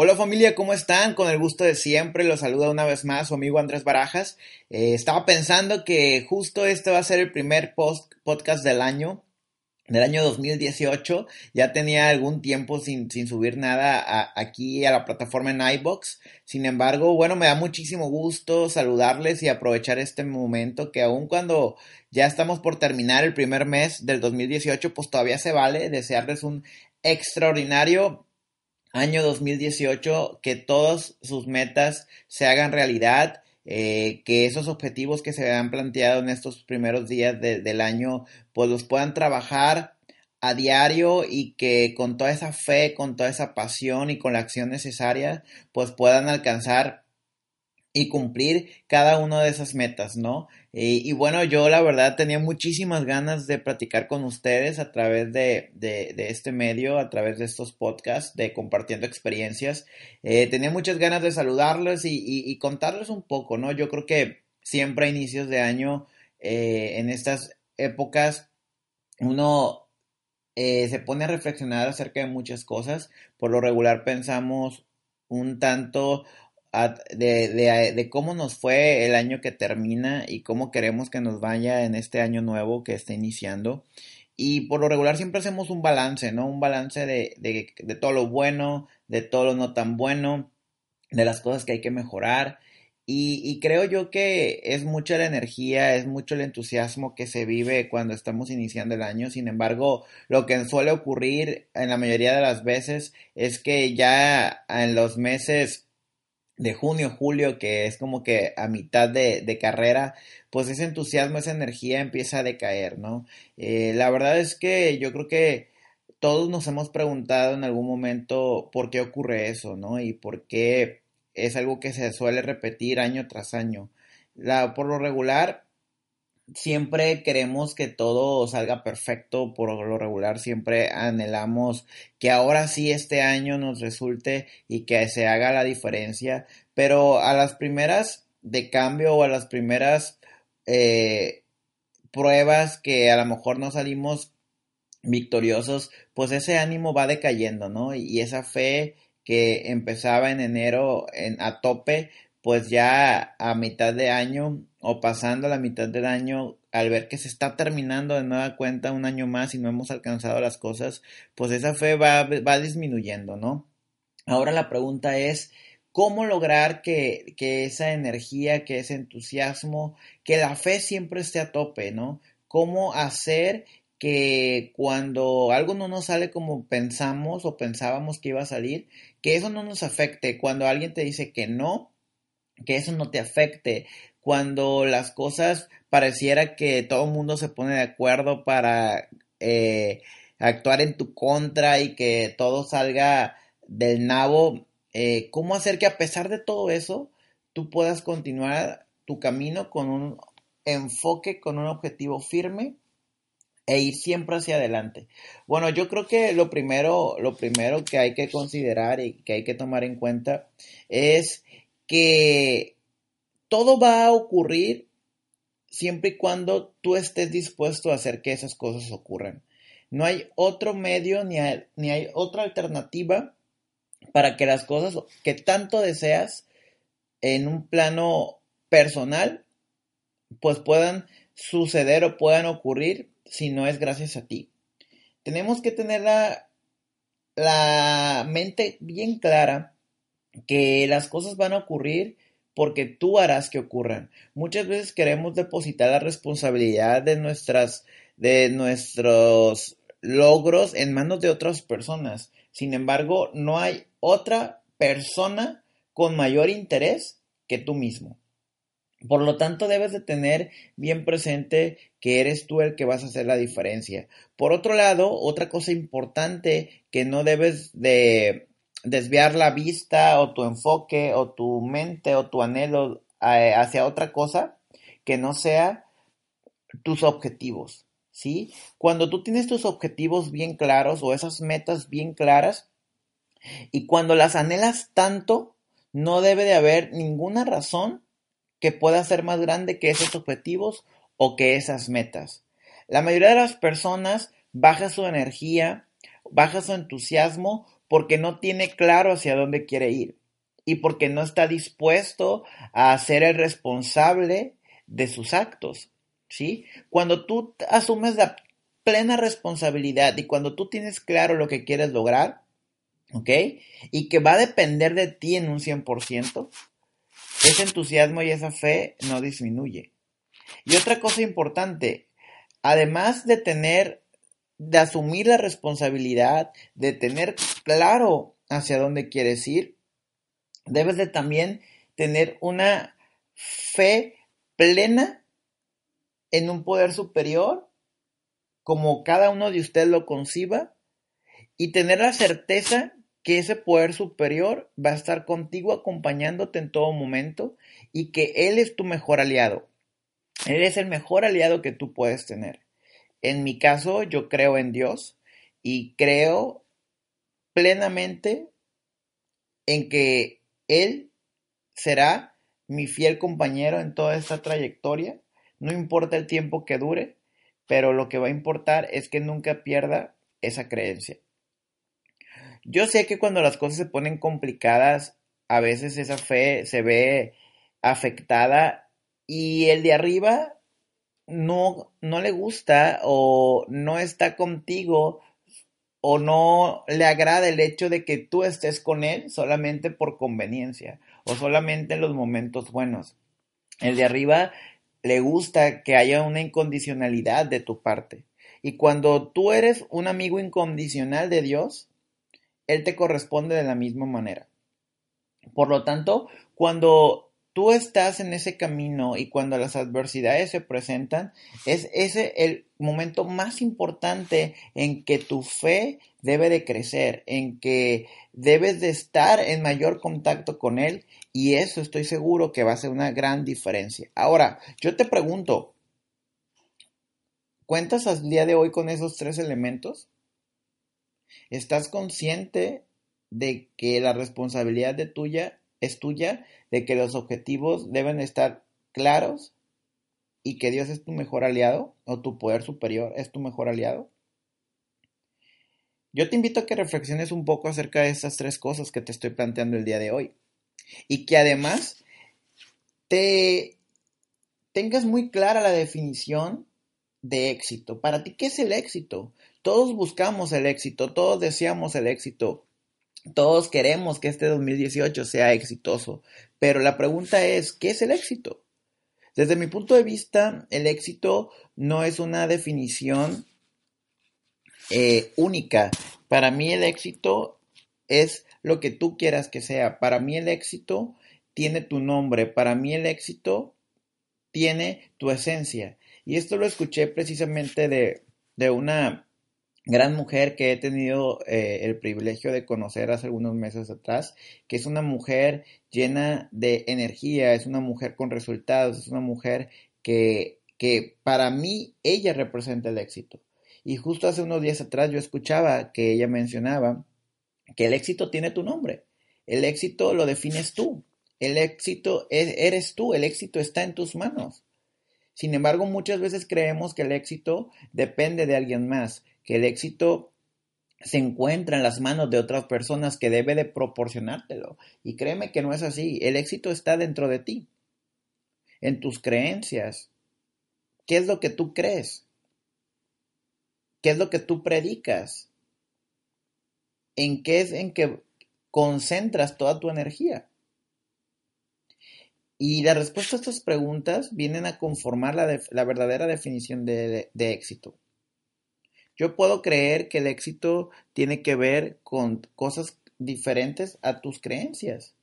Hola familia, ¿cómo están? Con el gusto de siempre, los saluda una vez más su amigo Andrés Barajas. Eh, estaba pensando que justo este va a ser el primer post podcast del año, del año 2018. Ya tenía algún tiempo sin, sin subir nada aquí a la plataforma en iBox. Sin embargo, bueno, me da muchísimo gusto saludarles y aprovechar este momento que aun cuando ya estamos por terminar el primer mes del 2018, pues todavía se vale desearles un extraordinario año 2018, que todas sus metas se hagan realidad, eh, que esos objetivos que se han planteado en estos primeros días del año, pues los puedan trabajar a diario y que con toda esa fe, con toda esa pasión y con la acción necesaria, pues puedan alcanzar y cumplir cada una de esas metas, ¿no? Y, bueno, yo la verdad tenía muchísimas ganas de platicar con ustedes a través de, de, este medio, a través de estos podcasts, de compartiendo experiencias. Eh, tenía muchas ganas de saludarles y, y, contarles un poco, ¿no? Yo creo que siempre a inicios de año, eh, en estas épocas, uno eh, se pone a reflexionar acerca de muchas cosas. Por lo regular pensamos un tanto de, de, de, cómo nos fue el año que termina y cómo queremos que nos vaya en este año nuevo que está iniciando. Y por lo regular siempre hacemos un balance, ¿no? Un balance de, de, de todo lo bueno, de todo lo no tan bueno, de las cosas que hay que mejorar. Y, y, creo yo que es mucha la energía, es mucho el entusiasmo que se vive cuando estamos iniciando el año. Sin embargo, lo que suele ocurrir en la mayoría de las veces es que ya en los meses de junio, julio, que es como que a mitad de, carrera, pues ese entusiasmo, esa energía empieza a decaer, ¿no? Eh, la verdad es que yo creo que todos nos hemos preguntado en algún momento por qué ocurre eso, ¿no? Y por qué es algo que se suele repetir año tras año. La, por lo regular, siempre queremos que todo salga perfecto, por lo regular siempre anhelamos que ahora sí este año nos resulte y que se haga la diferencia, pero a las primeras de cambio o a las primeras eh, pruebas que a lo mejor no salimos victoriosos, pues ese ánimo va decayendo, ¿no? Y esa fe que empezaba en enero en, a tope, pues ya a mitad de año o pasando la mitad del año, al ver que se está terminando de nueva cuenta un año más y no hemos alcanzado las cosas, pues esa fe va, va disminuyendo, ¿no? Ahora la pregunta es, ¿cómo lograr que, que esa energía, que ese entusiasmo, que la fe siempre esté a tope, ¿no? ¿Cómo hacer que cuando algo no nos sale como pensamos o pensábamos que iba a salir, que eso no nos afecte. Cuando alguien te dice que no, que eso no te afecte cuando las cosas pareciera que todo el mundo se pone de acuerdo para eh, actuar en tu contra y que todo salga del nabo, eh, ¿cómo hacer que a pesar de todo eso tú puedas continuar tu camino con un enfoque, con un objetivo firme e ir siempre hacia adelante. Bueno, yo creo que lo primero, lo primero que hay que considerar y que hay que tomar en cuenta es que todo va a ocurrir siempre y cuando tú estés dispuesto a hacer que esas cosas ocurran. No hay otro medio ni hay, ni hay otra alternativa para que las cosas que tanto deseas en un plano personal pues puedan suceder o puedan ocurrir si no es gracias a ti. Tenemos que tener la, la mente bien clara que las cosas van a ocurrir porque tú harás que ocurran. Muchas veces queremos depositar la responsabilidad de nuestras de nuestros logros en manos de otras personas. Sin embargo, no hay otra persona con mayor interés que tú mismo. Por lo tanto, debes de tener bien presente que eres tú el que vas a hacer la diferencia. Por otro lado, otra cosa importante que no debes de desviar la vista o tu enfoque o tu mente o tu anhelo eh, hacia otra cosa que no sea tus objetivos, ¿sí? Cuando tú tienes tus objetivos bien claros o esas metas bien claras y cuando las anhelas tanto, no debe de haber ninguna razón que pueda ser más grande que esos objetivos o que esas metas. La mayoría de las personas baja su energía, baja su entusiasmo porque no tiene claro hacia dónde quiere ir y porque no está dispuesto a ser el responsable de sus actos, ¿sí? Cuando tú asumes la plena responsabilidad y cuando tú tienes claro lo que quieres lograr, ¿ok? Y que va a depender de ti en un 100%, ese entusiasmo y esa fe no disminuye. Y otra cosa importante, además de tener, de asumir la responsabilidad, de tener claro hacia dónde quieres ir, debes de también tener una fe plena en un poder superior, como cada uno de ustedes lo conciba, y tener la certeza que ese poder superior va a estar contigo acompañándote en todo momento y que Él es tu mejor aliado. Él es el mejor aliado que tú puedes tener. En mi caso, yo creo en Dios y creo plenamente en que Él será mi fiel compañero en toda esta trayectoria. No importa el tiempo que dure, pero lo que va a importar es que nunca pierda esa creencia. Yo sé que cuando las cosas se ponen complicadas, a veces esa fe se ve afectada y el de arriba no, no le gusta o no está contigo o no le agrada el hecho de que tú estés con él solamente por conveniencia o solamente en los momentos buenos. El de arriba le gusta que haya una incondicionalidad de tu parte. Y cuando tú eres un amigo incondicional de Dios, Él te corresponde de la misma manera. Por lo tanto, cuando tú estás en ese camino y cuando las adversidades se presentan, es ese el momento más importante en que tu fe debe de crecer, en que debes de estar en mayor contacto con Él y eso estoy seguro que va a ser una gran diferencia. Ahora, yo te pregunto, ¿cuentas al día de hoy con esos tres elementos? ¿Estás consciente de que la responsabilidad de tuya es tuya de que los objetivos deben estar claros y que Dios es tu mejor aliado o tu poder superior es tu mejor aliado? Yo te invito a que reflexiones un poco acerca de estas tres cosas que te estoy planteando el día de hoy y que además te tengas muy clara la definición de éxito. Para ti, ¿qué es el éxito? Todos buscamos el éxito, todos deseamos el éxito, todos queremos que este 2018 sea exitoso, pero la pregunta es, ¿qué es el éxito? Desde mi punto de vista, el éxito no es una definición eh, única. Para mí el éxito es lo que tú quieras que sea. Para mí el éxito tiene tu nombre. Para mí el éxito tiene tu esencia. Y esto lo escuché precisamente de, de una gran mujer que he tenido eh, el privilegio de conocer hace algunos meses atrás, que es una mujer llena de energía, es una mujer con resultados, es una mujer que, que para mí ella representa el éxito. Y justo hace unos días atrás yo escuchaba que ella mencionaba que el éxito tiene tu nombre, el éxito lo defines tú, el éxito eres tú, el éxito está en tus manos. Sin embargo, muchas veces creemos que el éxito depende de alguien más, que el éxito se encuentra en las manos de otras personas que debe de proporcionártelo. Y créeme que no es así. El éxito está dentro de ti, en tus creencias. ¿Qué es lo que tú crees? ¿Qué es lo que tú predicas? ¿En qué es en que concentras toda tu energía? Y la respuesta a estas preguntas vienen a conformar la, la verdadera definición de éxito. Yo puedo creer que el éxito tiene que ver con cosas diferentes a tus creencias.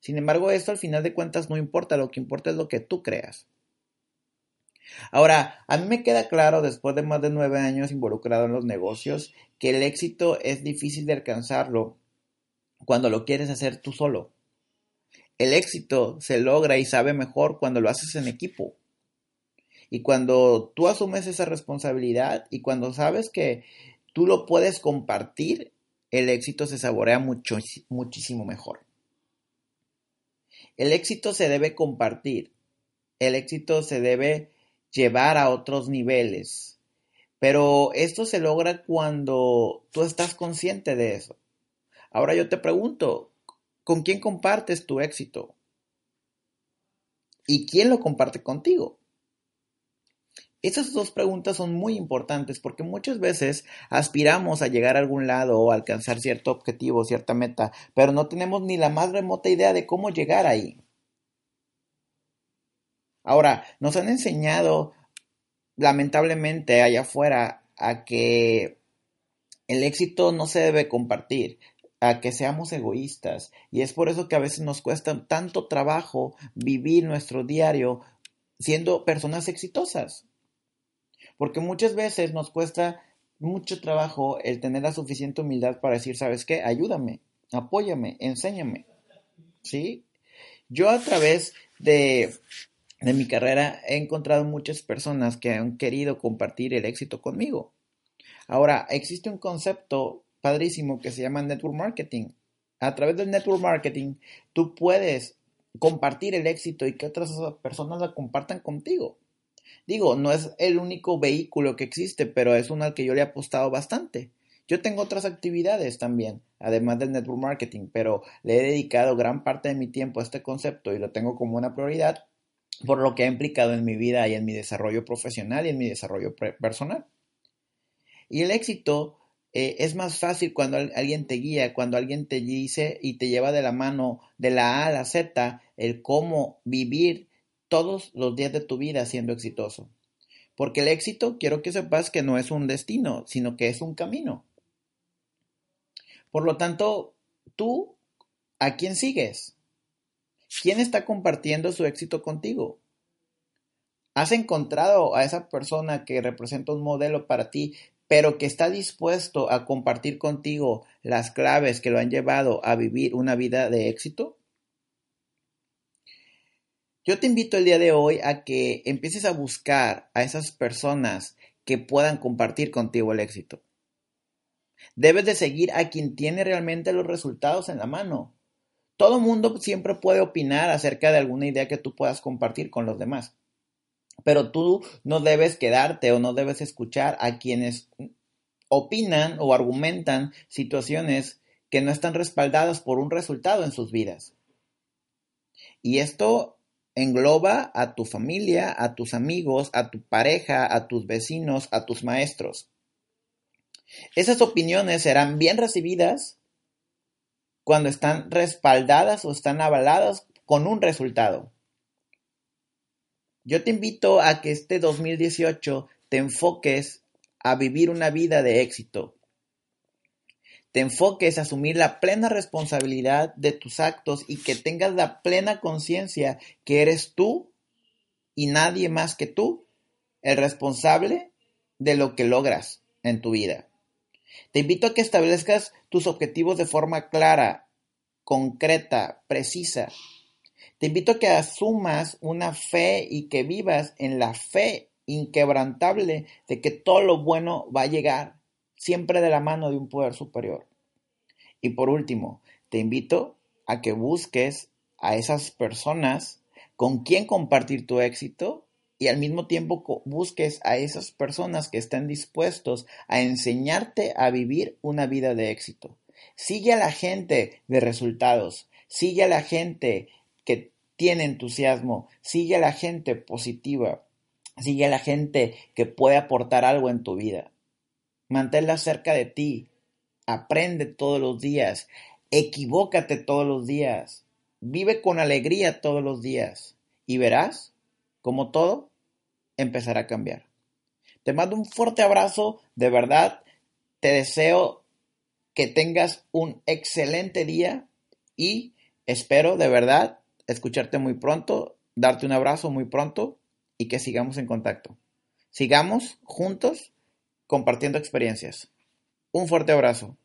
Sin embargo, esto al final de cuentas no importa, lo que importa es lo que tú creas. Ahora, a mí me queda claro, después de más de nueve años involucrado en los negocios, que el éxito es difícil de alcanzarlo cuando lo quieres hacer tú solo. El éxito se logra y sabe mejor cuando lo haces en equipo. Y cuando tú asumes esa responsabilidad y cuando sabes que tú lo puedes compartir, el éxito se saborea mucho, muchísimo mejor. El éxito se debe compartir. El éxito se debe llevar a otros niveles. Pero esto se logra cuando tú estás consciente de eso. Ahora yo te pregunto, ¿con quién compartes tu éxito? ¿Y quién lo comparte contigo? Esas dos preguntas son muy importantes porque muchas veces aspiramos a llegar a algún lado o alcanzar cierto objetivo, cierta meta, pero no tenemos ni la más remota idea de cómo llegar ahí. Ahora, nos han enseñado, lamentablemente, allá afuera, a que el éxito no se debe compartir, a que seamos egoístas. Y es por eso que a veces nos cuesta tanto trabajo vivir nuestro diario siendo personas exitosas. Porque muchas veces nos cuesta mucho trabajo el tener la suficiente humildad para decir, ¿sabes qué? Ayúdame, apóyame, enséñame. ¿Sí? Yo a través de, de mi carrera he encontrado muchas personas que han querido compartir el éxito conmigo. Ahora, existe un concepto padrísimo que se llama network marketing. A través del network marketing, tú puedes compartir el éxito y que otras personas lo compartan contigo. Digo, no es el único vehículo que existe, pero es uno al que yo le he apostado bastante. Yo tengo otras actividades también, además del network marketing, pero le he dedicado gran parte de mi tiempo a este concepto y lo tengo como una prioridad por lo que ha implicado en mi vida y en mi desarrollo profesional y en mi desarrollo personal. Y el éxito eh, es más fácil cuando alguien te guía, cuando alguien te dice y te lleva de la mano de la A a la Z el cómo vivir todos los días de tu vida siendo exitoso. Porque el éxito, quiero que sepas que no es un destino, sino que es un camino. Por lo tanto, tú, ¿a quién sigues? ¿Quién está compartiendo su éxito contigo? ¿Has encontrado a esa persona que representa un modelo para ti pero que está dispuesto a compartir contigo las claves que lo han llevado a vivir una vida de éxito? Yo te invito el día de hoy a que empieces a buscar a esas personas que puedan compartir contigo el éxito. Debes de seguir a quien tiene realmente los resultados en la mano. Todo mundo siempre puede opinar acerca de alguna idea que tú puedas compartir con los demás. Pero tú no debes quedarte o no debes escuchar a quienes opinan o argumentan situaciones que no están respaldadas por un resultado en sus vidas. Y esto engloba a tu familia, a tus amigos, a tu pareja, a tus vecinos, a tus maestros. Esas opiniones serán bien recibidas cuando están respaldadas o están avaladas con un resultado. Yo te invito a que este 2018 te enfoques a vivir una vida de éxito. Te enfoques a asumir la plena responsabilidad de tus actos y que tengas la plena conciencia que eres tú y nadie más que tú el responsable de lo que logras en tu vida. Te invito a que establezcas tus objetivos de forma clara, concreta, precisa te invito a que asumas una fe y que vivas en la fe inquebrantable de que todo lo bueno va a llegar siempre de la mano de un poder superior. Y por último, te invito a que busques a esas personas con quien compartir tu éxito y al mismo tiempo busques a esas personas que estén dispuestos a enseñarte a vivir una vida de éxito. Sigue a la gente de resultados, sigue a la gente que tiene entusiasmo, sigue a la gente positiva, sigue a la gente que puede aportar algo en tu vida. Manténla cerca de ti, aprende todos los días, equivócate todos los días, vive con alegría todos los días y verás como todo empezará a cambiar. Te mando un fuerte abrazo, de verdad, te deseo que tengas un excelente día y espero de verdad escucharte muy pronto, darte un abrazo muy pronto y que sigamos en contacto. Sigamos juntos compartiendo experiencias. Un fuerte abrazo.